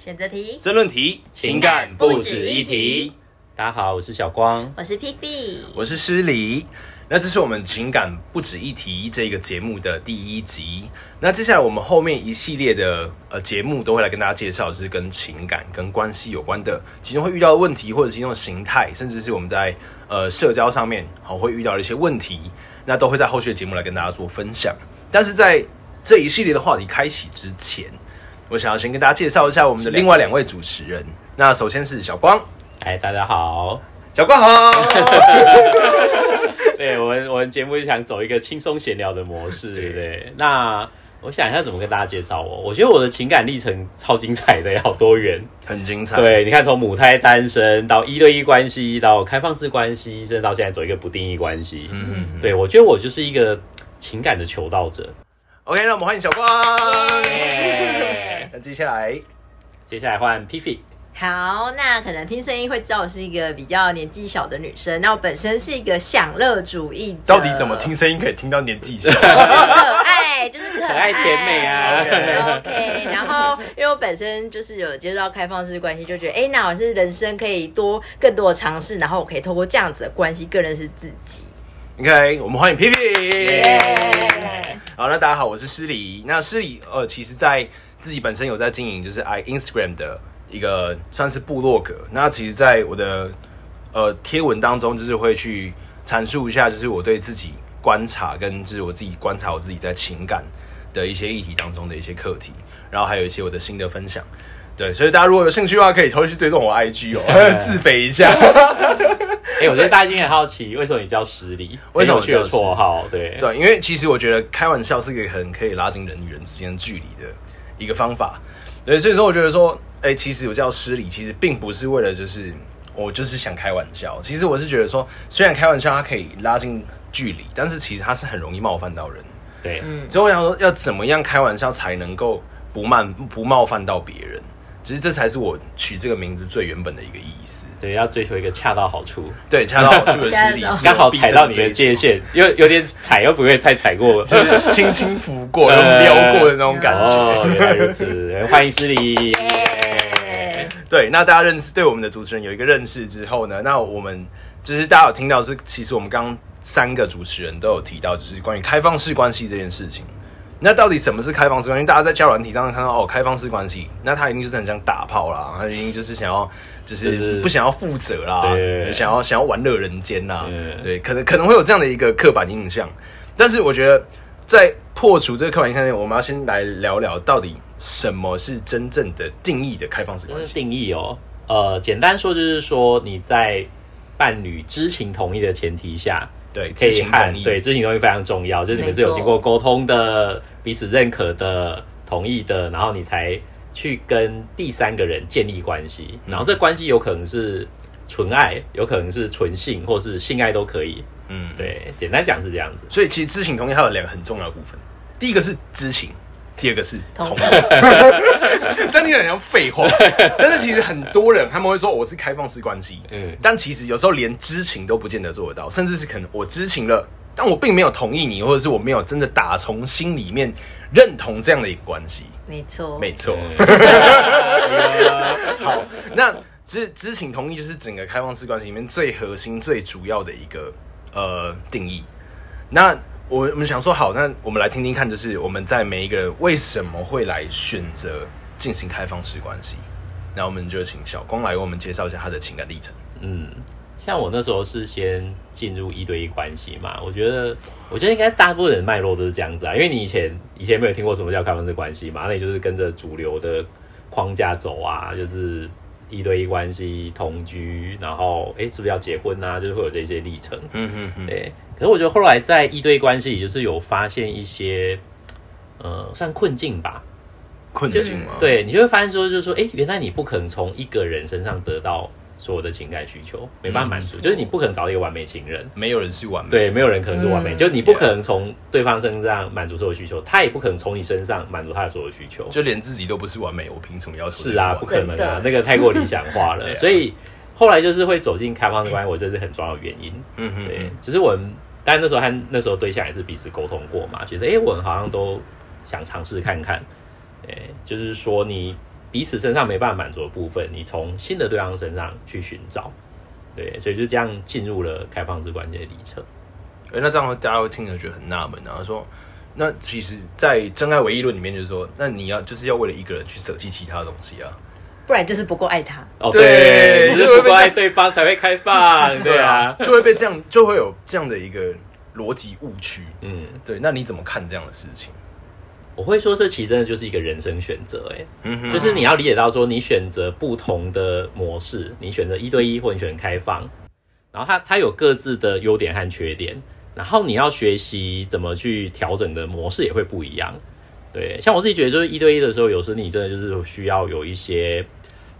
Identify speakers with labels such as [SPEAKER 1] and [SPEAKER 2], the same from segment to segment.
[SPEAKER 1] 选择题，
[SPEAKER 2] 争论题，情感不止一题。
[SPEAKER 3] 大家好，我是小光，
[SPEAKER 1] 我是 P P，
[SPEAKER 2] 我是诗黎。那这是我们情感不止一提这个节目的第一集。那接下来我们后面一系列的呃节目都会来跟大家介绍，就是跟情感、跟关系有关的，其中会遇到的问题，或者其中的形态，甚至是我们在呃社交上面好会遇到的一些问题，那都会在后续的节目来跟大家做分享。但是在这一系列的话题开启之前，我想要先跟大家介绍一下我们的另外两位主持人。那首先是小光，
[SPEAKER 3] 哎，大家好，
[SPEAKER 2] 小光好。
[SPEAKER 3] 对我们，我们节目就想走一个轻松闲聊的模式，对不对？那我想一下怎么跟大家介绍我。我觉得我的情感历程超精彩的，好多元，
[SPEAKER 2] 很精彩。
[SPEAKER 3] 对，你看从母胎单身到一对一关系，到开放式关系，甚至到现在走一个不定义关系。嗯嗯，对我觉得我就是一个情感的求道者。
[SPEAKER 2] OK，那我们欢迎小光。那接下来，
[SPEAKER 3] 接下来换 P P。
[SPEAKER 1] 好，那可能听声音会知道我是一个比较年纪小的女生。那我本身是一个享乐主义者。
[SPEAKER 2] 到底怎么听声音可以听到年纪小？
[SPEAKER 1] 可爱，就是可
[SPEAKER 3] 爱甜美啊。
[SPEAKER 1] OK，然后因为我本身就是有接触到开放式关系，就觉得哎，那我是人生可以多更多的尝试，然后我可以透过这样子的关系更认识自己。
[SPEAKER 2] OK，我们欢迎 P P。好，那大家好，我是诗礼。那诗礼呃，其实在自己本身有在经营，就是 i Instagram 的。一个算是部落格，那其实，在我的呃贴文当中，就是会去阐述一下，就是我对自己观察跟就是我自己观察我自己在情感的一些议题当中的一些课题，然后还有一些我的新的分享。对，所以大家如果有兴趣的话，可以偷去追踪我 IG 哦，自肥一下。
[SPEAKER 3] 哎，我觉得大家应该很好奇，为什么你叫十里？为什么取了绰号？对
[SPEAKER 2] 对，因为其实我觉得开玩笑是一个很可以拉近人与人之间距离的一个方法。对，所以说我觉得说。哎，其实我叫失礼，其实并不是为了就是我就是想开玩笑。其实我是觉得说，虽然开玩笑它可以拉近距离，但是其实它是很容易冒犯到人。
[SPEAKER 3] 对，
[SPEAKER 2] 嗯。所以我想说，要怎么样开玩笑才能够不冒不冒犯到别人？其实这才是我取这个名字最原本的一个意思。
[SPEAKER 3] 对，要追求一个恰到好处。
[SPEAKER 2] 对，恰到好处的失礼，
[SPEAKER 3] 刚好踩到你的界限，又有点踩，又不会太踩过，
[SPEAKER 2] 就是 轻轻拂过、撩过的那种感觉。
[SPEAKER 3] 原来如此，欢迎失礼。
[SPEAKER 2] 对，那大家认识对我们的主持人有一个认识之后呢，那我们就是大家有听到是，其实我们刚刚三个主持人都有提到，就是关于开放式关系这件事情。那到底什么是开放式关系？大家在交友软体上看到哦，开放式关系，那他一定就是很想打炮啦，他一定就是想要，就是不想要负责啦，想要想要玩乐人间啦，对，可能可能会有这样的一个刻板印象。但是我觉得，在破除这个刻板印象前，我们要先来聊聊到底。什么是真正的定义的开放式关系？
[SPEAKER 3] 定义哦，呃，简单说就是说你在伴侣知情同意的前提下，
[SPEAKER 2] 对，可以看，
[SPEAKER 3] 对，知情同意非常重要，就是你们是有经过沟通的，彼此认可的，同意的，然后你才去跟第三个人建立关系，然后这关系有可能是纯爱，有可能是纯性，或是性爱都可以。嗯，对，简单讲是这样子。
[SPEAKER 2] 所以其实知情同意它有两个很重要的部分，第一个是知情。第二个是同意，这样听起来像废话，但是其实很多人他们会说我是开放式关系，嗯，但其实有时候连知情都不见得做得到，甚至是可能我知情了，但我并没有同意你，或者是我没有真的打从心里面认同这样的一个关系，
[SPEAKER 1] 没错，
[SPEAKER 2] 没错。好，那知知情同意就是整个开放式关系里面最核心、最主要的一个呃定义，那。我我们想说好，那我们来听听看，就是我们在每一个人为什么会来选择进行开放式关系？那我们就请小光来为我们介绍一下他的情感历程。
[SPEAKER 3] 嗯，像我那时候是先进入一对一关系嘛，我觉得我觉得应该大部分人脉络都是这样子啊，因为你以前以前没有听过什么叫开放式关系嘛，那你就是跟着主流的框架走啊，就是一对一关系同居，然后哎是不是要结婚啊？就是会有这些历程。嗯嗯嗯，对。可是我觉得后来在一对关系里，就是有发现一些，呃，算困境吧。
[SPEAKER 2] 困境吗？
[SPEAKER 3] 对你就会发现说，就是说，哎，原来你不可能从一个人身上得到所有的情感需求，没办法满足。就是你不可能找到一个完美情人，
[SPEAKER 2] 没有人是完美。
[SPEAKER 3] 对，没有人可能是完美。就你不可能从对方身上满足所有需求，他也不可能从你身上满足他的所有需求。
[SPEAKER 2] 就连自己都不是完美，我凭什么要求？
[SPEAKER 3] 是啊，不可能啊，那个太过理想化了。所以后来就是会走进开放的关系，我觉得是很重要的原因。嗯嗯，对，只是我们。但那时候和那时候对象也是彼此沟通过嘛，觉得哎，我们好像都想尝试看看，哎，就是说你彼此身上没办法满足的部分，你从新的对象身上去寻找，对，所以就这样进入了开放式关系的历程。
[SPEAKER 2] 哎，那这样大家会听着觉得很纳闷啊，说那其实，在真爱唯一论里面就是说，那你要就是要为了一个人去舍弃其他东西啊，
[SPEAKER 1] 不然就是不够爱他。
[SPEAKER 3] 哦，
[SPEAKER 2] 对
[SPEAKER 3] 对，就是不够爱对方才会开放，对啊，
[SPEAKER 2] 就会被这样就会有这样的一个逻辑误区。
[SPEAKER 3] 嗯，
[SPEAKER 2] 对，那你怎么看这样的事情？
[SPEAKER 3] 我会说这其实真的就是一个人生选择，哎，
[SPEAKER 2] 嗯，
[SPEAKER 3] 就是你要理解到说，你选择不同的模式，你选择一对一或你选择开放，然后它它有各自的优点和缺点，然后你要学习怎么去调整的模式也会不一样。对，像我自己觉得，就是一对一的时候，有时候你真的就是需要有一些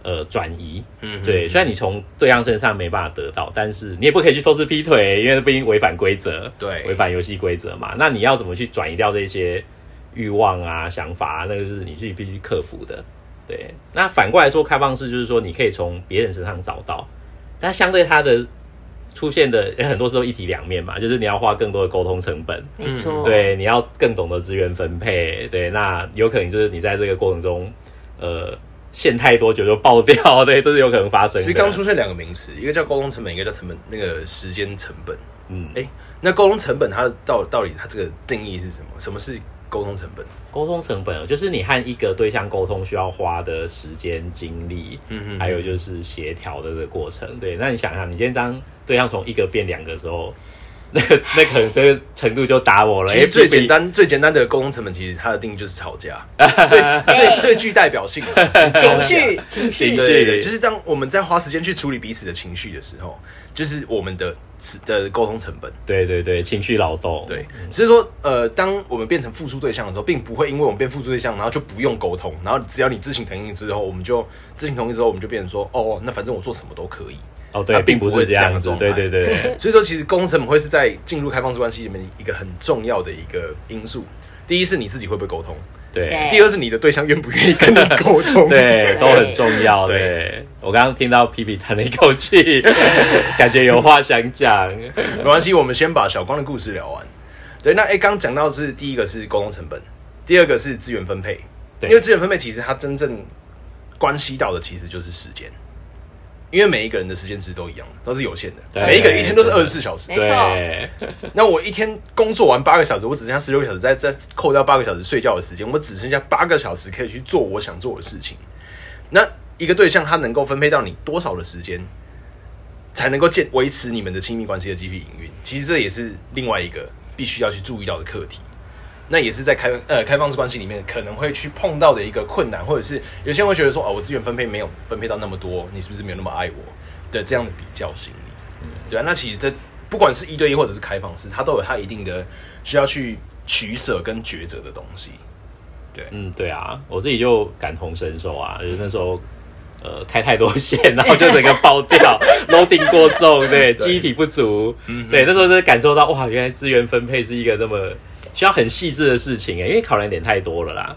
[SPEAKER 3] 呃转移。
[SPEAKER 2] 嗯
[SPEAKER 3] 对，虽然你从对象身上没办法得到，但是你也不可以去偷吃劈腿，因为那不一定违反规则，
[SPEAKER 2] 对
[SPEAKER 3] 违反游戏规则嘛。那你要怎么去转移掉这些欲望啊、想法啊？那个是你自己必须克服的。对，那反过来说，开放式就是说，你可以从别人身上找到，但相对它的出现的很多时候一体两面嘛，就是你要花更多的沟通成本，
[SPEAKER 1] 没错，，
[SPEAKER 3] 对，你要更懂得资源分配，对，那有可能就是你在这个过程中，呃，陷太多久就爆掉，对，都是有可能发生的。
[SPEAKER 2] 其实刚出现两个名词，一个叫沟通成本，一个叫成本，那个时间成本。
[SPEAKER 3] 嗯，
[SPEAKER 2] 哎、那沟通成本它到到底它这个定义是什么？什么是沟通成本？
[SPEAKER 3] 沟通成本哦就是你和一个对象沟通需要花的时间、精力，
[SPEAKER 2] 嗯哼
[SPEAKER 3] 还有就是协调的这个过程。对，那你想想，你今天当对象从一个变两个的时候，那个那可能这个程度就打我了。
[SPEAKER 2] 其实
[SPEAKER 3] 哎比
[SPEAKER 2] 最简单、最简单的沟通成本，其实它的定义就是吵架，最最最具代表性的
[SPEAKER 1] 情绪，情绪，
[SPEAKER 2] 对，就是当我们在花时间去处理彼此的情绪的时候，就是我们的的沟通成本。
[SPEAKER 3] 对对对，情绪劳动，
[SPEAKER 2] 对，所以说，呃，当我们变成付出对象的时候，并不会因为我们变付出对象，然后就不用沟通，然后只要你知情同意之后，我们就知情同意之后，我们就变成说，哦，那反正我做什么都可以。
[SPEAKER 3] 哦，对，
[SPEAKER 2] 它并
[SPEAKER 3] 并不
[SPEAKER 2] 是这样
[SPEAKER 3] 子，对对对对。
[SPEAKER 2] 所以说，其实沟通成本会是在进入开放式关系里面一个很重要的一个因素。第一是你自己会不会沟通，
[SPEAKER 3] 对
[SPEAKER 1] 对
[SPEAKER 2] 第二是你的对象愿不愿意跟你 沟通。
[SPEAKER 3] 对，都很重要。
[SPEAKER 2] 对
[SPEAKER 3] 对，我刚刚听到皮皮叹了一口气，感觉有话想讲。
[SPEAKER 2] 没关系，我们先把小光的故事聊完。对，那哎，刚讲到是第一个是沟通成本，第二个是资源分配。
[SPEAKER 3] 对
[SPEAKER 2] 因为资源分配其实它真正关系到的其实就是时间，因为每一个人的时间值都一样，都是有限的，
[SPEAKER 3] 对
[SPEAKER 2] 每一个人一天都是二十四小时
[SPEAKER 3] 对，
[SPEAKER 2] 那我一天工作完八个小时，我只剩下十六个小时，再再扣掉八个小时睡觉的时间，我只剩下八个小时可以去做我想做的事情。那一个对象他能够分配到你多少的时间，才能够建维持你们的亲密关系的继续营运？其实这也是另外一个必须要去注意到的课题。那也是在开呃开放式关系里面可能会去碰到的一个困难，或者是有些人会觉得说，哦，我资源分配没有分配到那么多，你是不是没有那么爱我的这样的比较心理？对啊，那其实这不管是一对一或者是开放式，它都有它一定的需要去取舍跟抉择的东西。对，
[SPEAKER 3] 嗯，对啊，我自己就感同身受啊，就是那时候。呃，开太多线，然后就整个爆掉，loading 过重，对，
[SPEAKER 2] 对
[SPEAKER 3] 记忆体不足，
[SPEAKER 2] 嗯
[SPEAKER 3] 对，那时候真的感受到，哇，原来资源分配是一个那么需要很细致的事情哎，因为考量点太多了啦，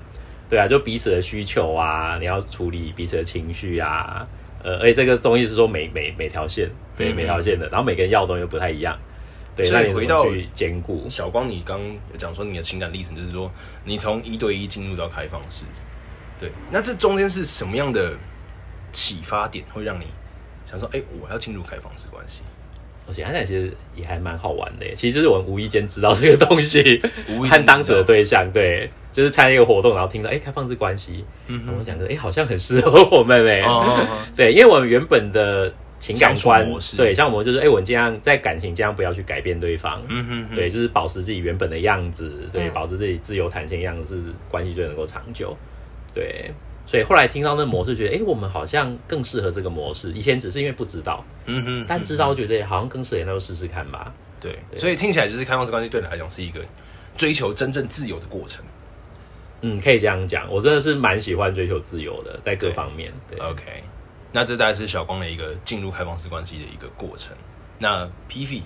[SPEAKER 3] 对啊，就彼此的需求啊，你要处理彼此的情绪啊，呃，而且这个东西是说每每每条线，对，
[SPEAKER 2] 嗯
[SPEAKER 3] 每条线的，然后每个人要的东西又不太一样，对，
[SPEAKER 2] 所以
[SPEAKER 3] 那你
[SPEAKER 2] 回到
[SPEAKER 3] 去兼顾？
[SPEAKER 2] 小光，你刚讲说你的情感历程，就是说你从一对一进入到开放式，对，那这中间是什么样的启发点会让你想说，哎、我要进入开放式关系？
[SPEAKER 3] 我觉得现在其实也还蛮好玩的耶，其实是我们无意间知道这个东西，
[SPEAKER 2] 无意间
[SPEAKER 3] 和当时的对象对，就是参加一个活动，然后听到哎、开放式关系，
[SPEAKER 2] 嗯
[SPEAKER 3] 然后我讲的哎好像很适合我们哎，
[SPEAKER 2] 哦哦哦
[SPEAKER 3] 对，因为我们原本的情感观对，像我们就是哎、我们尽量在感情尽量不要去改变对方，
[SPEAKER 2] 嗯哼哼
[SPEAKER 3] 对，就是保持自己原本的样子，对，
[SPEAKER 1] 嗯
[SPEAKER 3] 保持自己自由弹性的样子，是关系最能够长久。对，所以后来听到那模式，觉得哎、诶我们好像更适合这个模式。以前只是因为不知道，
[SPEAKER 2] 嗯哼，
[SPEAKER 3] 但知道觉得好像更适合，那就试试看吧。
[SPEAKER 2] 对，所以听起来就是开放式关系对你来讲是一个追求真正自由的过程。
[SPEAKER 3] 嗯，可以这样讲，我真的是蛮喜欢追求自由的，在各方面。对
[SPEAKER 2] ，OK，那这大概是小光的一个进入开放式关系的一个过程。那 P V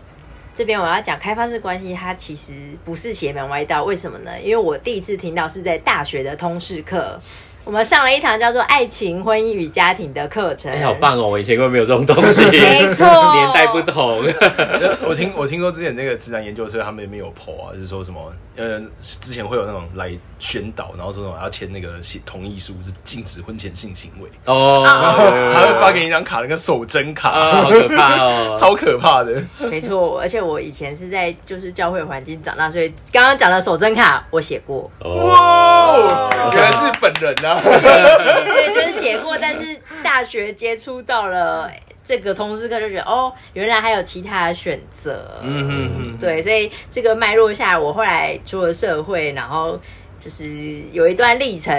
[SPEAKER 1] 这边我要讲开放式关系，它其实不是邪门歪道，为什么呢？因为我第一次听到是在大学的通识课。我们上了一堂叫做《爱情、婚姻与家庭》的课程，
[SPEAKER 3] 哎，好棒哦！我以前根本没有这种东西，
[SPEAKER 1] 没错，
[SPEAKER 3] 年代不同。
[SPEAKER 2] 我听我听说之前那个自然研究社他们也没有 PO 啊，就是说什么呃，之前会有那种来宣导，然后说什么要签那个同意书，是禁止婚前性行为
[SPEAKER 3] 哦，
[SPEAKER 2] 还会发给你一张卡，那个手真卡，
[SPEAKER 3] 好可怕哦，
[SPEAKER 2] 超可怕的。
[SPEAKER 1] 没错，而且我以前是在就是教会环境长大，所以刚刚讲的手真卡我写过。
[SPEAKER 2] 哇，原来是本人啊！
[SPEAKER 1] 对，就是写过，但是大学接触到了这个通识课，就觉得哦，原来还有其他的选择。嗯嗯嗯，对，所以这个脉络下，我后来出了社会，然后就是有一段历程，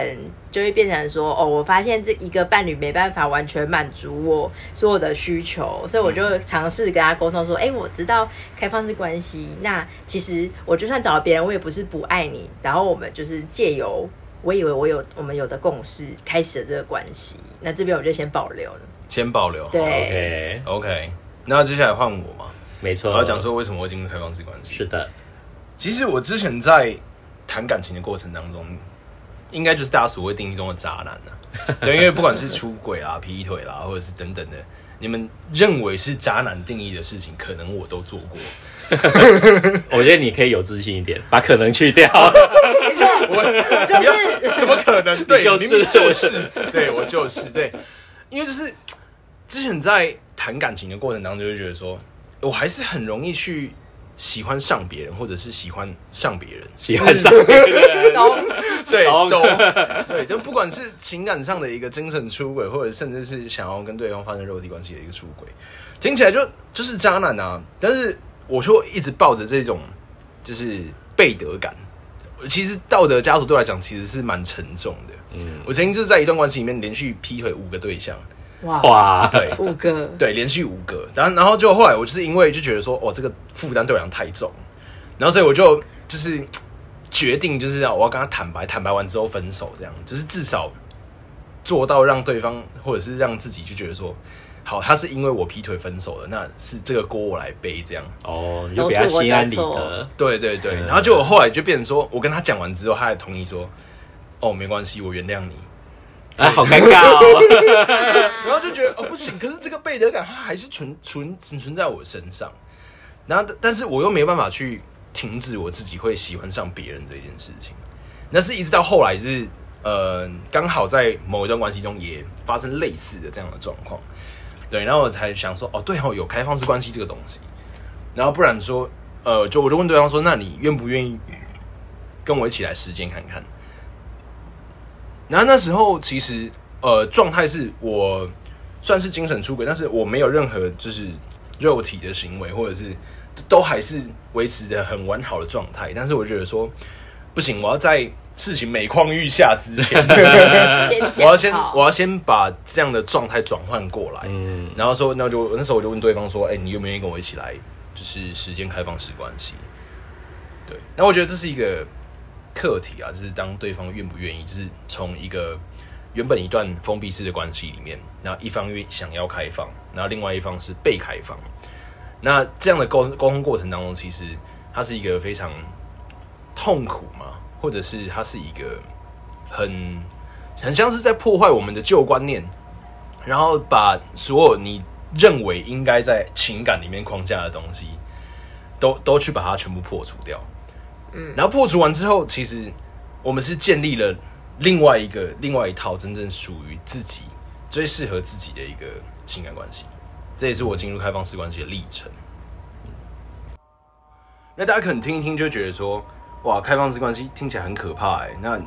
[SPEAKER 1] 就会变成说，哦，我发现这一个伴侣没办法完全满足我所有的需求，所以我就尝试跟他沟通说，哎，我知道开放式关系，那其实我就算找了别人，我也不是不爱你，然后我们就是借由。我以为我有我们有的共识，开始了这个关系。那这边我就先保留了，
[SPEAKER 2] 先保留。
[SPEAKER 1] 对
[SPEAKER 2] ，OK，OK。那接下来换我嘛？
[SPEAKER 3] 没错，
[SPEAKER 2] 我要讲说为什么会进入开放式关系。
[SPEAKER 3] 是的，
[SPEAKER 2] 其实我之前在谈感情的过程当中，应该就是大家所谓定义中的渣男呐。对，因为不管是出轨啦、劈腿啦，或者是等等的，你们认为是渣男定义的事情，可能我都做过。
[SPEAKER 3] 我觉得你可以有自信一点，把可能去掉。
[SPEAKER 1] 我就是
[SPEAKER 2] 怎么可能？对，
[SPEAKER 3] 就是
[SPEAKER 2] 就是，对我就是对，因为就是之前在谈感情的过程当中，就觉得说我还是很容易去喜欢上别人，或者是喜欢上别人，
[SPEAKER 3] 喜欢上别人，
[SPEAKER 2] 对，懂对，就不管是情感上的一个精神出轨，或者甚至是想要跟对方发生肉体关系的一个出轨，听起来就就是渣男啊，但是。我就一直抱着这种就是背德感，其实道德枷锁对我来讲其实是蛮沉重的。嗯，我曾经就是在一段关系里面连续劈腿五个对象，
[SPEAKER 1] 哇，
[SPEAKER 2] 对，
[SPEAKER 1] 五个，
[SPEAKER 2] 对，连续五个，然后然后就后来我就是因为就觉得说，哦，这个负担对我来讲太重，然后所以我就就是决定就是要我要跟他坦白，坦白完之后分手，这样就是至少做到让对方或者是让自己就觉得说。好，他是因为我劈腿分手了，那是这个锅我来背，这样
[SPEAKER 3] 哦，你就比较心安理得。
[SPEAKER 2] 对对对，然后就我后来就变成说，我跟他讲完之后，他还同意说，哦，没关系，我原谅你。
[SPEAKER 3] 啊，好尴尬哦。
[SPEAKER 2] 然后就觉得哦不行，可是这个背德感它还是存存存存在我身上。然后，但是我又没有办法去停止我自己会喜欢上别人这件事情。那是一直到后来，就是呃，刚好在某一段关系中也发生类似的这样的状况。对，然后我才想说，哦，对哦，有开放式关系这个东西，然后不然说，呃，就我就问对方说，那你愿不愿意跟我一起来实践看看？然后那时候其实，呃，状态是我算是精神出轨，但是我没有任何就是肉体的行为，或者是都还是维持着很完好的状态，但是我觉得说，不行，我要在。事情每况愈下之前，
[SPEAKER 1] 我
[SPEAKER 2] 要先我要先把这样的状态转换过来，嗯，然后说，那就那时候我就问对方说，哎，你愿不愿意跟我一起来，就是时间开放式关系？对，那我觉得这是一个课题啊，就是当对方愿不愿意，就是从一个原本一段封闭式的关系里面，然后一方愿想要开放，然后另外一方是被开放，那这样的沟沟通过程当中，其实它是一个非常痛苦嘛。或者是它是一个很很像是在破坏我们的旧观念，然后把所有你认为应该在情感里面框架的东西，都都去把它全部破除掉。嗯，然后破除完之后，其实我们是建立了另外一个另外一套真正属于自己最适合自己的一个情感关系。这也是我进入开放式关系的历程。那大家可能听一听，就觉得说。哇，开放式关系听起来很可怕哎，那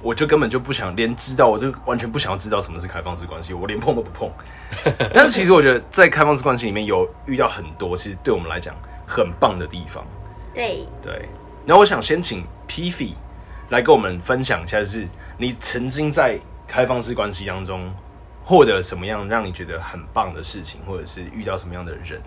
[SPEAKER 2] 我就根本就不想连知道，我就完全不想要知道什么是开放式关系，我连碰都不碰。但是其实我觉得在开放式关系里面有遇到很多，其实对我们来讲很棒的地方。
[SPEAKER 1] 对
[SPEAKER 2] 对，然后我想先请 P F 来跟我们分享一下，就是你曾经在开放式关系当中获得什么样让你觉得很棒的事情，或者是遇到什么样的人？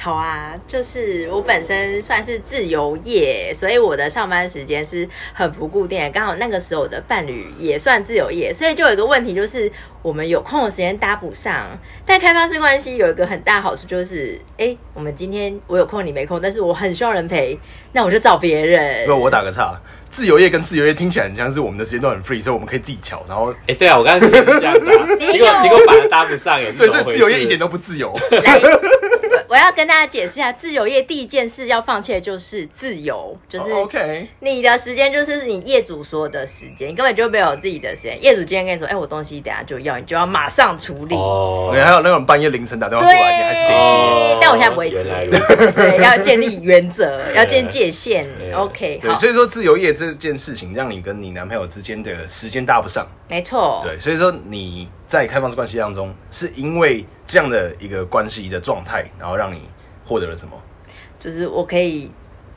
[SPEAKER 1] 好啊，就是我本身算是自由业，所以我的上班时间是很不固定的。刚好那个时候我的伴侣也算自由业，所以就有一个问题，就是我们有空的时间搭不上。但开放式关系有一个很大好处，就是哎，我们今天我有空你没空，但是我很需要人陪，那我就找别人。
[SPEAKER 2] 不，我打个岔。自由业跟自由业听起来很像是我们的时间都很 free，所以我们可以自己调。然后，
[SPEAKER 3] 哎，对啊，我刚才是这样的，结果结果反而搭不上，耶
[SPEAKER 2] 对，这自由业一点都不自由。
[SPEAKER 1] 我要跟大家解释一下，自由业第一件事要放弃的就是自由，就是
[SPEAKER 2] OK，
[SPEAKER 1] 你的时间就是你业主所有的时间，你根本就没有自己的时间。业主今天跟你说，哎，我东西等下就要，你就要马上处理。
[SPEAKER 2] 哦，还有那种半夜凌晨打电话过来，你还是得接。
[SPEAKER 1] 但我现在不会接，对，要建立原则，要建界限。OK，
[SPEAKER 2] 对，所以说自由业这件事情，让你跟你男朋友之间的时间搭不上。
[SPEAKER 1] 没错，
[SPEAKER 2] 对，所以说你在开放式关系当中，是因为这样的一个关系的状态，然后让你获得了什么？
[SPEAKER 1] 就是我可以，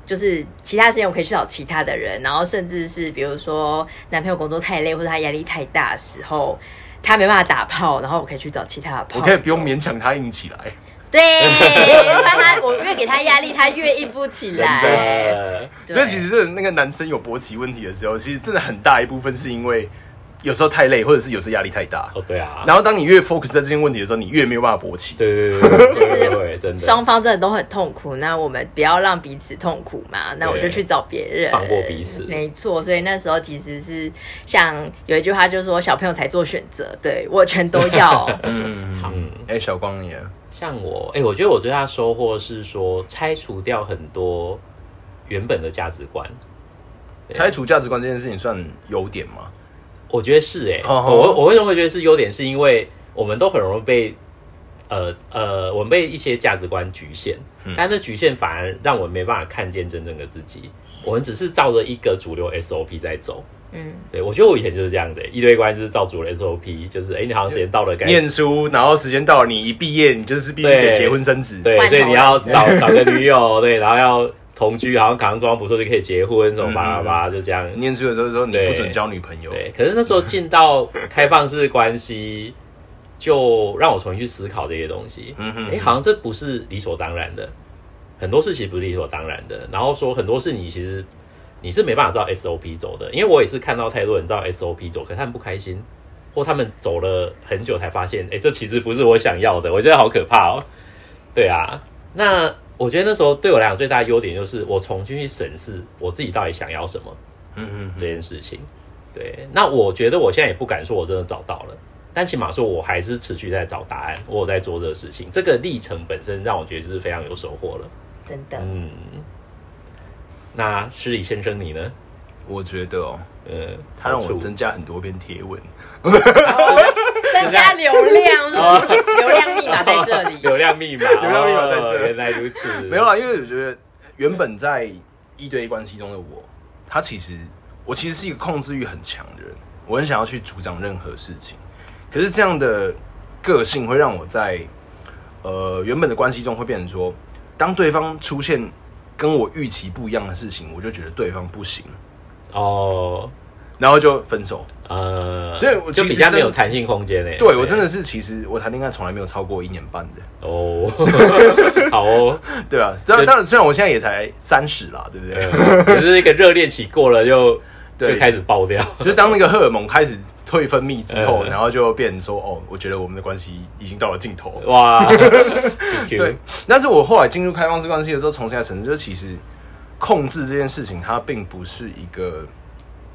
[SPEAKER 1] 就是其他时间我可以去找其他的人，然后甚至是比如说男朋友工作太累或者他压力太大的时候，他没办法打炮，然后我可以去找其他的炮，
[SPEAKER 2] 我可以不用勉强他硬起来。
[SPEAKER 1] 对，他我越给他压力，他越硬不起来。
[SPEAKER 2] 所以其实那个男生有勃起问题的时候，其实真的很大一部分是因为有时候太累，或者是有时候压力太大。
[SPEAKER 3] 哦，对啊。
[SPEAKER 2] 然后当你越 focus 在这些问题的时候，你越没有办法勃起。
[SPEAKER 3] 对对对，就是
[SPEAKER 1] 真的，双方真的都很痛苦。那我们不要让彼此痛苦嘛？那我就去找别人，
[SPEAKER 3] 放过彼此。
[SPEAKER 1] 没错，所以那时候其实是像有一句话，就是说小朋友才做选择，对我全都要。
[SPEAKER 2] 嗯，好。哎，小光你。
[SPEAKER 3] 像我，哎，我觉得我最大收获是说拆除掉很多原本的价值观。
[SPEAKER 2] 拆除价值观这件事情算优点吗？
[SPEAKER 3] 我觉得是，哎，我我为什么会觉得是优点？是因为我们都很容易被，呃呃，我们被一些价值观局限，但这局限反而让我们没办法看见真正的自己。我们只是照着一个主流 SOP 在走。嗯，对，我觉得我以前就是这样子，一堆关就是照主流 SOP，就是哎，你好像时间到了，该
[SPEAKER 2] 念书，然后时间到了，你一毕业，你就是必须得结婚生子，
[SPEAKER 3] 对，所以你要找找个女友，对，然后要同居，好像考上中央不错就可以结婚，什么巴拉巴拉，就这样。
[SPEAKER 2] 念书的时候说你不准交女朋友，
[SPEAKER 3] 对，可是那时候进到开放式关系，就让我重新去思考这些东西。嗯哼，哎，好像这不是理所当然的，很多事情不是理所当然的，然后说很多事你其实。你是没办法照 SOP 走的，因为我也是看到太多人照 SOP 走，可他们不开心，或他们走了很久才发现，哎，这其实不是我想要的，我觉得好可怕哦。对啊，那我觉得那时候对我来讲最大的优点就是我重新去审视我自己到底想要什么，嗯嗯，这件事情。对，那我觉得我现在也不敢说我真的找到了，但起码说我还是持续在找答案，我有在做这个事情，这个历程本身让我觉得是非常有收获了，
[SPEAKER 1] 真的，嗯。
[SPEAKER 3] 那施礼先生你呢？
[SPEAKER 2] 我觉得哦，呃，他让我增加很多篇贴文，
[SPEAKER 1] 增加流量，流量密码在这里，
[SPEAKER 3] 流量密码，
[SPEAKER 2] 流量密码在这，
[SPEAKER 3] 原来如此。
[SPEAKER 2] 没有啦，因为我觉得原本在一对一关系中的我，他其实我其实是一个控制欲很强的人，我很想要去主张任何事情。可是这样的个性会让我在呃原本的关系中会变成说，当对方出现。跟我预期不一样的事情，我就觉得对方不行哦，然后就分手。呃，所以我
[SPEAKER 3] 就比较没有弹性空间嘞。
[SPEAKER 2] 对我真的是，其实我谈恋爱从来没有超过一年半的
[SPEAKER 3] 哦。好哦，
[SPEAKER 2] 对啊，当然，当然，虽然我现在也才三十啦，对不对？
[SPEAKER 3] 只是一个热恋期过了就就开始爆掉，
[SPEAKER 2] 就当那个荷尔蒙开始。退分泌之后，然后就变成说：“哦，我觉得我们的关系已经到了尽头。”哇，对。但是我后来进入开放式关系的时候，重新来审视，就其实控制这件事情，它并不是一个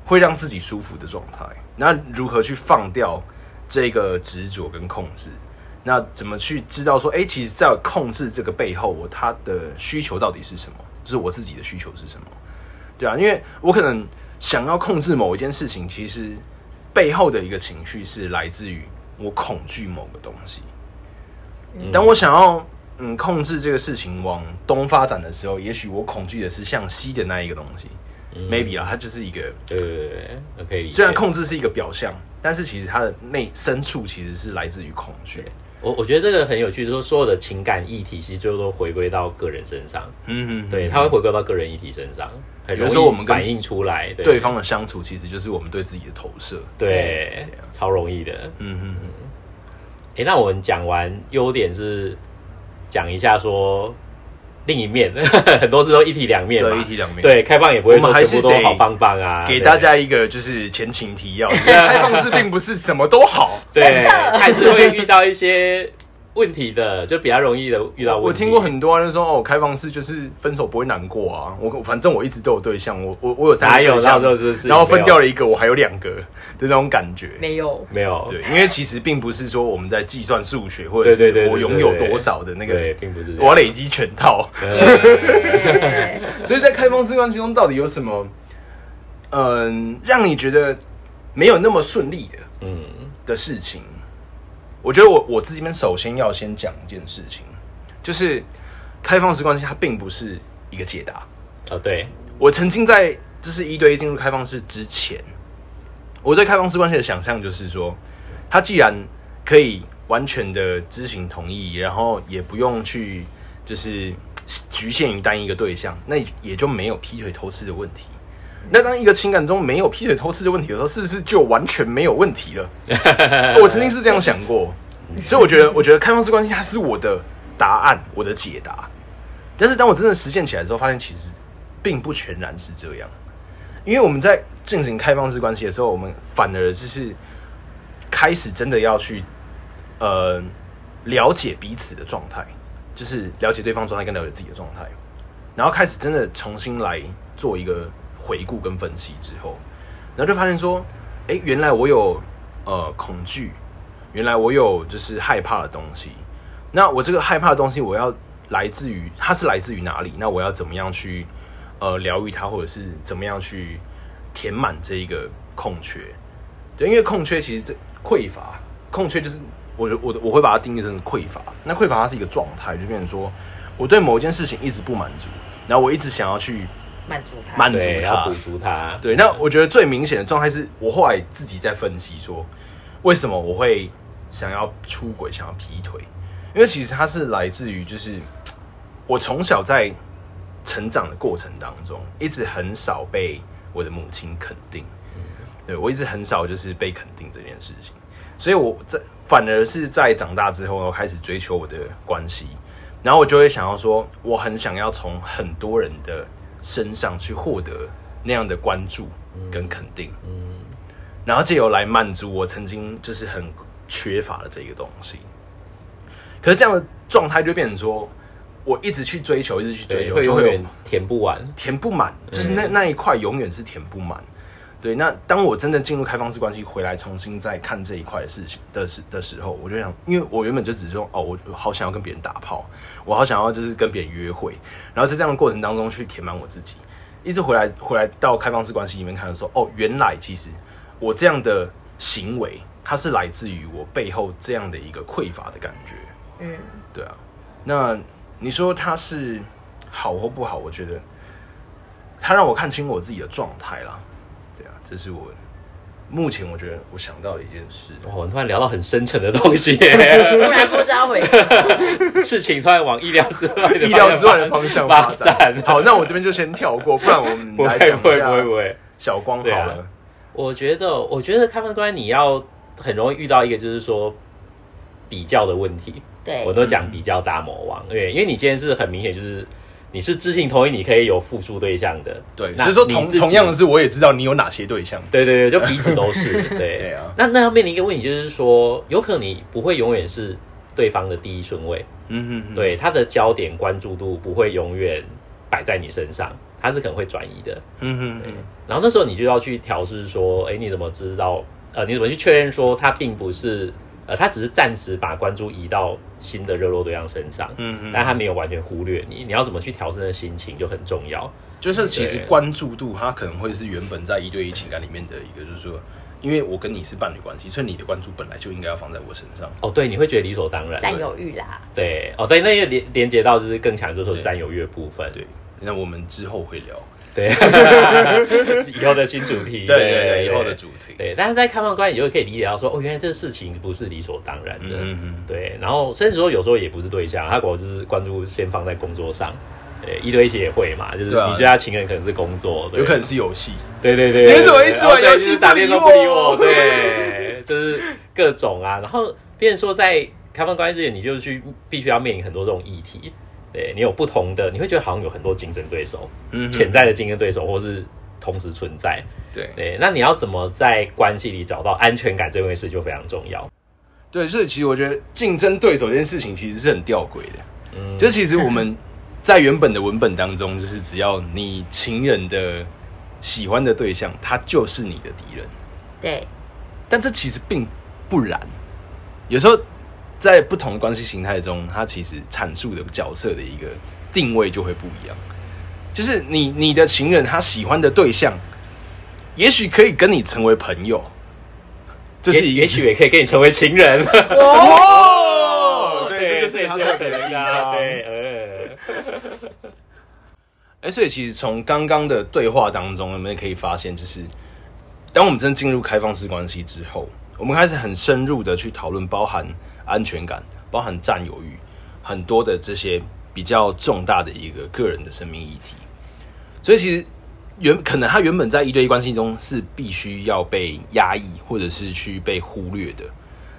[SPEAKER 2] 会让自己舒服的状态。那如何去放掉这个执着跟控制？那怎么去知道说，哎，其实，在控制这个背后，我他的需求到底是什么？就是我自己的需求是什么？对啊，因为我可能想要控制某一件事情，其实。背后的一个情绪是来自于我恐惧某个东西。当我想要嗯控制这个事情往东发展的时候，也许我恐惧的是向西的那一个东西。Maybe 啊，它就是一个
[SPEAKER 3] 对对对，OK。
[SPEAKER 2] 虽然控制是一个表象，但是其实它的内深处其实是来自于恐惧。
[SPEAKER 3] 我我觉得这个很有趣，就是所有的情感议题，其实最后都回归到个人身上。嗯嗯，对，它会回归到个人议题身上。很容易我们反映出来
[SPEAKER 2] 对方的相处，其实就是我们对自己的投射。
[SPEAKER 3] 对，超容易的。嗯嗯嗯。哎，那我们讲完优点是讲一下说另一面，很多事都一体两面嘛，
[SPEAKER 2] 一体两面。
[SPEAKER 3] 对，开放也不会说全部都好棒棒啊。
[SPEAKER 2] 给大家一个就是前情提要，开放式并不是什么都好，
[SPEAKER 3] 对，还是会遇到一些。问题的就比较容易的遇到。
[SPEAKER 2] 我听过很多人说哦，开放式就是分手不会难过啊。我反正我一直都有对象，我我我有三个对象，然后分掉了一个，我还有两个的那种感觉。
[SPEAKER 1] 没有
[SPEAKER 3] 没有，
[SPEAKER 2] 对，因为其实并不是说我们在计算数学，或者是我拥有多少的那个，
[SPEAKER 3] 并不是
[SPEAKER 2] 我累积全套。所以在开放式关系中，到底有什么嗯让你觉得没有那么顺利的嗯的事情？我觉得我我自己边首先要先讲一件事情，就是开放式关系它并不是一个解答
[SPEAKER 3] 啊。对
[SPEAKER 2] 我曾经在就是一对一进入开放式之前，我对开放式关系的想象就是说，他既然可以完全的知情同意，然后也不用去就是局限于单一个对象，那也就没有劈腿偷吃的问题。那当一个情感中没有劈腿偷吃的问题的时候，是不是就完全没有问题了？我曾经是这样想过，所以我觉得，我觉得开放式关系它是我的答案，我的解答。但是当我真的实现起来之后，发现其实并不全然是这样。因为我们在进行开放式关系的时候，我们反而就是开始真的要去呃了解彼此的状态，就是了解对方状态跟了解自己的状态，然后开始真的重新来做一个。回顾跟分析之后，然后就发现说，哎，原来我有呃恐惧，原来我有就是害怕的东西。那我这个害怕的东西，我要来自于它是来自于哪里？那我要怎么样去呃疗愈它，或者是怎么样去填满这一个空缺？对，因为空缺其实这匮乏，空缺就是我我我会把它定义成匮乏。那匮乏它是一个状态，就变成说我对某一件事情一直不满足，然后我一直想要去。
[SPEAKER 1] 满足他，
[SPEAKER 2] 满足他，
[SPEAKER 3] 补足他。
[SPEAKER 2] 对，那我觉得最明显的状态是我后来自己在分析说，为什么我会想要出轨，想要劈腿？因为其实它是来自于，就是我从小在成长的过程当中，一直很少被我的母亲肯定。对我一直很少就是被肯定这件事情，所以我在反而是在长大之后，我开始追求我的关系，然后我就会想要说，我很想要从很多人的。身上去获得那样的关注跟肯定，嗯，然后借由来满足我曾经就是很缺乏的这个东西。可是这样的状态就变成说，我一直去追求，一直去追求，
[SPEAKER 3] 就会填不完，
[SPEAKER 2] 填不满，就是那那一块永远是填不满。对，那当我真的进入开放式关系回来，重新再看这一块的事情的时的时候，我就想，因为我原本就只是说，哦，我好想要跟别人打炮，我好想要就是跟别人约会，然后在这样的过程当中去填满我自己，一直回来回来到开放式关系里面看，说，哦，原来其实我这样的行为，它是来自于我背后这样的一个匮乏的感觉。嗯，对啊，那你说它是好或不好？我觉得它让我看清我自己的状态了。这是我目前我觉得我想到的一件事。
[SPEAKER 3] 我们突然聊到很深沉的东西，突
[SPEAKER 1] 然不知道回
[SPEAKER 3] 事情突然往意料之外、
[SPEAKER 2] 意料之外的方向发展。好，那我这边就先跳过，不然我们 来讲一下小光好了。
[SPEAKER 3] 我觉得，我觉得他们关你要很容易遇到一个，就是说比较的问题。
[SPEAKER 1] 对
[SPEAKER 3] 我都讲比较大魔王，对，因为你今天是很明显就是。你是知情同意，你可以有复数对象的，
[SPEAKER 2] 对。所以说同同样的是，我也知道你有哪些对象，
[SPEAKER 3] 对对对，就彼此 都是，对
[SPEAKER 2] 对啊。
[SPEAKER 3] 那那要面临一个问题，就是说，有可能你不会永远是对方的第一顺位，嗯哼，对，他的焦点关注度不会永远摆在你身上，他是可能会转移的，嗯哼，然后那时候你就要去调试，说，哎，你怎么知道？呃，你怎么去确认说他并不是？呃，他只是暂时把关注移到新的热络对象身上，嗯嗯，但他没有完全忽略你。你要怎么去调整的心情就很重要。
[SPEAKER 2] 就是其实关注度，它可能会是原本在一对一情感里面的一个，就是说，因为我跟你是伴侣关系，所以你的关注本来就应该要放在我身上。
[SPEAKER 3] 哦，对，你会觉得理所当然，
[SPEAKER 1] 占有欲啦。
[SPEAKER 3] 对，哦，对，那个连连接到就是更强，就是说占有欲的部分。
[SPEAKER 2] 对，那我们之后会聊。
[SPEAKER 3] 对，以后的新主题，
[SPEAKER 2] 对对对，以后的主题，
[SPEAKER 3] 对。但是在开放关系，你就可以理解到说，哦，原来这个事情不是理所当然的，嗯嗯，对。然后甚至说，有时候也不是对象，他果就是关注先放在工作上，对，一堆一些也会嘛，就是你觉得他情人可能是工作，
[SPEAKER 2] 有可能是游戏，
[SPEAKER 3] 对对对，
[SPEAKER 2] 你怎么一直玩游戏
[SPEAKER 3] 打电话不理我？对，就是各种啊。然后，变说在开放关系之前，你就去必须要面临很多这种议题。对你有不同的，你会觉得好像有很多竞争对手，嗯，潜在的竞争对手，或是同时存在。
[SPEAKER 2] 对
[SPEAKER 3] 对，那你要怎么在关系里找到安全感这件事就非常重要。
[SPEAKER 2] 对，所以其实我觉得竞争对手这件事情其实是很吊诡的。嗯，就其实我们 在原本的文本当中，就是只要你情人的喜欢的对象，他就是你的敌人。
[SPEAKER 1] 对，
[SPEAKER 2] 但这其实并不然。有时候。在不同的关系形态中，它其实阐述的角色的一个定位就会不一样。就是你你的情人他喜欢的对象，也许可以跟你成为朋友，
[SPEAKER 3] 这是也许也可以跟你成为情人。哦，对，这就是他的可能啊。对，
[SPEAKER 2] 呃，哎，所以其实从刚刚的对话当中，我们也可以发现，就是当我们真进入开放式关系之后，我们开始很深入的去讨论，包含。安全感包含占有欲，很多的这些比较重大的一个个人的生命议题，所以其实原可能他原本在一对一关系中是必须要被压抑或者是去被忽略的，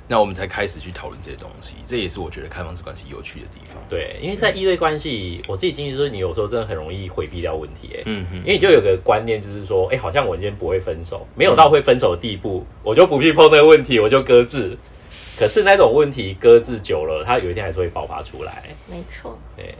[SPEAKER 2] 那我们才开始去讨论这些东西，这也是我觉得开放式关系有趣的地方。
[SPEAKER 3] 对，因为在一对关系，我自己经历就是，你有时候真的很容易回避掉问题，哎，嗯嗯，因为你就有个观念，就是说，哎，好像我今天不会分手，没有到会分手的地步，我就不去碰那个问题，我就搁置。可是那种问题搁置久了，它有一天还是会爆发出来。
[SPEAKER 1] 没错。对。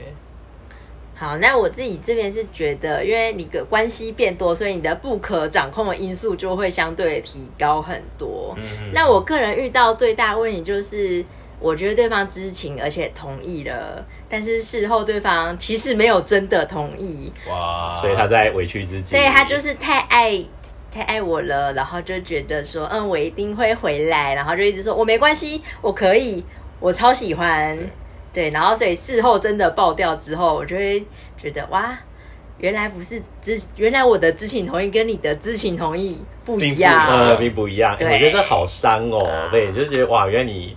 [SPEAKER 1] 好，那我自己这边是觉得，因为你的关系变多，所以你的不可掌控的因素就会相对提高很多。嗯。那我个人遇到最大问题就是，我觉得对方知情而且同意了，但是事后对方其实没有真的同意。
[SPEAKER 3] 哇！所以他在委屈自己。
[SPEAKER 1] 对他就是太爱。太爱我了，然后就觉得说，嗯，我一定会回来，然后就一直说我没关系，我可以，我超喜欢，对，然后所以事后真的爆掉之后，我就会觉得哇，原来不是知，原来我的知情同意跟你的知情同意不一样，
[SPEAKER 3] 并不一样，我觉得这好伤哦，对，就觉得哇，原来你。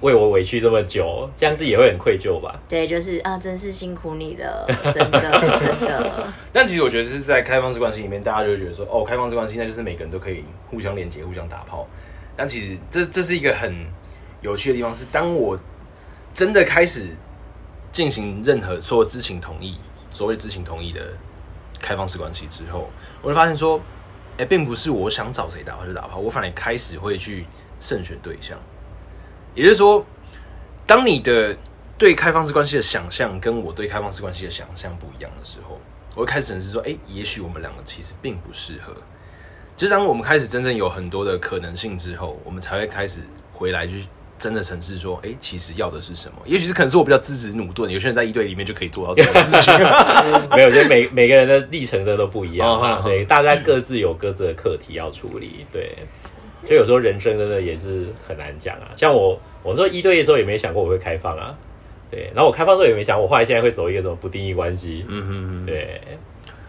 [SPEAKER 3] 为我委屈这么久，这样子也会很愧疚吧？
[SPEAKER 1] 对，就是啊，真是辛苦你了，真 的真的。
[SPEAKER 2] 但其实我觉得是在开放式关系里面，大家就会觉得说，哦，开放式关系那就是每个人都可以互相连接、互相打炮。但其实这这是一个很有趣的地方，是当我真的开始进行任何说知情同意、所谓知情同意的开放式关系之后，我就发现说，哎，并不是我想找谁打炮就打炮，我反而开始会去慎选对象。也就是说，当你的对开放式关系的想象跟我对开放式关系的想象不一样的时候，我会开始审视说：，哎，也许我们两个其实并不适合。就当我们开始真正有很多的可能性之后，我们才会开始回来去真的审视说：，哎，其实要的是什么？也许是可能是我比较资质努钝，有些人在一队里面就可以做到这件事情。
[SPEAKER 3] 没有，我觉得每每个人的历程的都不一样，对，大家各自有各自的课题要处理，对。所以有时候人生真的也是很难讲啊，像我。我说一对一的时候也没想过我会开放啊，对，然后我开放的时候也没想，我后来现在会走一个什么不定义关系，嗯哼，对，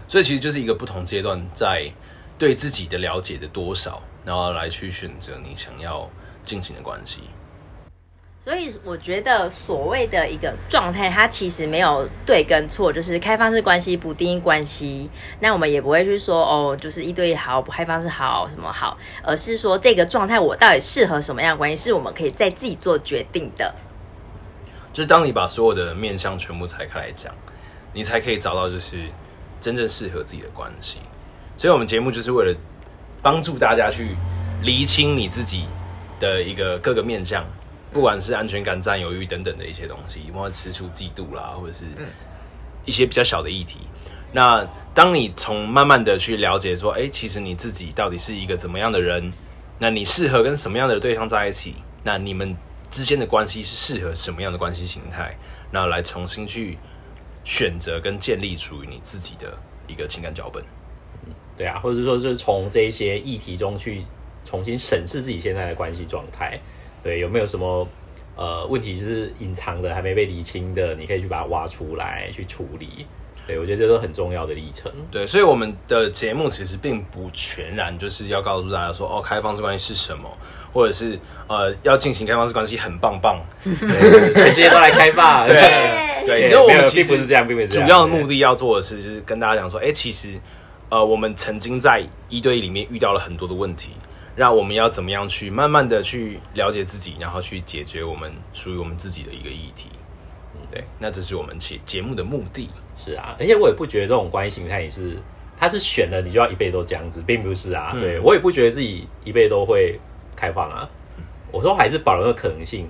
[SPEAKER 2] 所以其实就是一个不同阶段在对自己的了解的多少，然后来去选择你想要进行的关系。
[SPEAKER 1] 所以我觉得所谓的一个状态，它其实没有对跟错，就是开放式关系不定义关系。那我们也不会去说哦，就是一对一好，不开放式好什么好，而是说这个状态我到底适合什么样的关系，是我们可以在自己做决定的。
[SPEAKER 2] 就是当你把所有的面向全部拆开来讲，你才可以找到就是真正适合自己的关系。所以，我们节目就是为了帮助大家去厘清你自己的一个各个面向。不管是安全感、占有欲等等的一些东西，包括吃醋、嫉妒啦，或者是一些比较小的议题。那当你从慢慢的去了解说，哎，其实你自己到底是一个怎么样的人？那你适合跟什么样的对象在一起？那你们之间的关系是适合什么样的关系形态？那来重新去选择跟建立属于你自己的一个情感脚本。
[SPEAKER 3] 对啊，或者说是从这些议题中去重新审视自己现在的关系状态。对，有没有什么呃问题是隐藏的，还没被理清的？你可以去把它挖出来，去处理。对我觉得这都很重要的历程。
[SPEAKER 2] 对，所以我们的节目其实并不全然就是要告诉大家说，哦，开放式关系是什么，或者是呃要进行开放式关系很棒棒，
[SPEAKER 3] 这些都来开放。
[SPEAKER 2] 对对，因为我们其实
[SPEAKER 3] 不是这样，并不是
[SPEAKER 2] 主要的目的要做的是，就是跟大家讲说，哎，其实呃我们曾经在一对一里面遇到了很多的问题。让我们要怎么样去慢慢的去了解自己，然后去解决我们属于我们自己的一个议题。对，那这是我们节节目的目的。
[SPEAKER 3] 是啊，而且我也不觉得这种关系形态是，他是选了你就要一辈子都这样子，并不是啊。对我也不觉得自己一辈子都会开放啊。我说还是保留个可能性，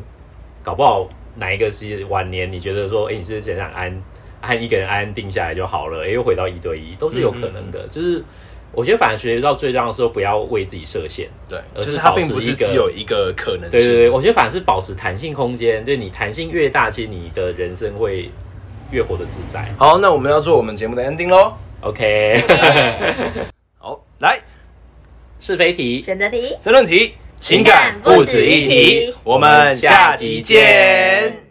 [SPEAKER 3] 搞不好哪一个是晚年，你觉得说，哎，你是想想安安一个人安安定下来就好了，哎，又回到一对一，都是有可能的。就是我觉得，反正学到最重要的时候，不要为自己设限，
[SPEAKER 2] 对，而是它并不是只有一个可能性。
[SPEAKER 3] 对对对，我觉得反而是保持弹性空间，就是你弹性越大，其实你的人生会。越活得自在。
[SPEAKER 2] 好，那我们要做我们节目的 ending 喽。
[SPEAKER 3] OK，
[SPEAKER 2] 好，来
[SPEAKER 3] 是非题、
[SPEAKER 1] 选择题、
[SPEAKER 2] 申论题，情感不止一题。我们下集见。